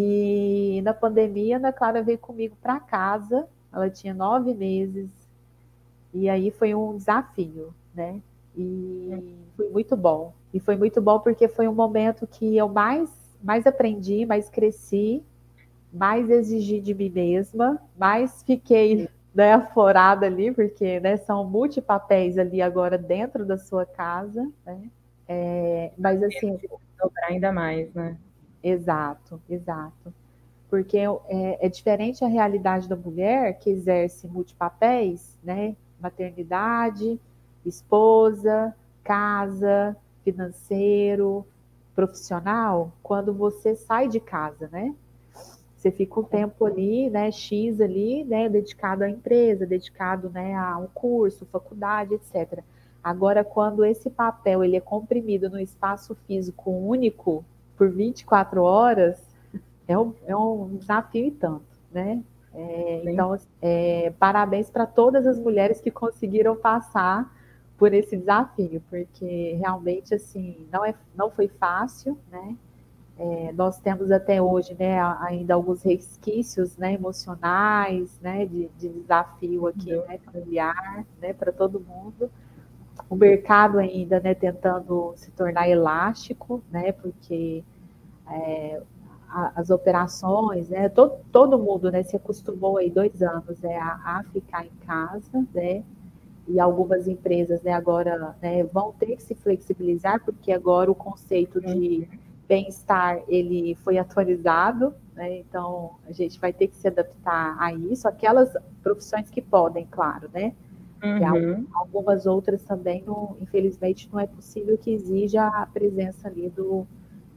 E na pandemia, Ana Clara veio comigo para casa, ela tinha nove meses, e aí foi um desafio, né? E foi muito bom. E foi muito bom porque foi um momento que eu mais, mais aprendi, mais cresci, mais exigi de mim mesma, mais fiquei né, aflorada ali, porque né, são multipapéis ali agora dentro da sua casa, né? É, mas assim. Dobrar ainda mais, né? Exato, exato. Porque é, é, diferente a realidade da mulher que exerce multipapéis, né? Maternidade, esposa, casa, financeiro, profissional, quando você sai de casa, né? Você fica um tempo ali, né, X ali, né, dedicado à empresa, dedicado, né, a um curso, faculdade, etc. Agora, quando esse papel ele é comprimido no espaço físico único por 24 horas, é um, é um desafio e tanto, né? É, então, é, parabéns para todas as mulheres que conseguiram passar por esse desafio, porque realmente assim não é, não foi fácil, né? É, nós temos até hoje, né, ainda alguns resquícios, né, emocionais, né, de, de desafio aqui, né, familiar, né, para todo mundo o mercado ainda né, tentando se tornar elástico, né, porque é, a, as operações, né, todo, todo mundo né, se acostumou aí dois anos né, a, a ficar em casa, né, e algumas empresas né, agora né, vão ter que se flexibilizar, porque agora o conceito de bem-estar ele foi atualizado, né, então a gente vai ter que se adaptar a isso, aquelas profissões que podem, claro, né, Uhum. Algumas outras também, não, infelizmente, não é possível que exija a presença ali do,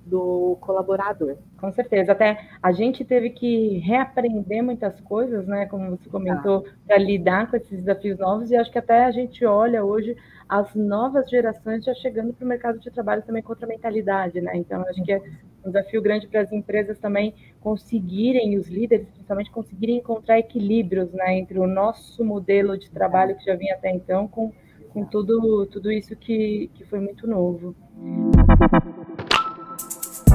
do colaborador. Com certeza, até a gente teve que reaprender muitas coisas, né? Como você comentou, ah. para lidar com esses desafios novos, e acho que até a gente olha hoje as novas gerações já chegando para o mercado de trabalho também com outra mentalidade, né? Então, acho que é um desafio grande para as empresas também conseguirem, os líderes principalmente, conseguirem encontrar equilíbrios, né? Entre o nosso modelo de trabalho que já vinha até então com, com tudo, tudo isso que, que foi muito novo.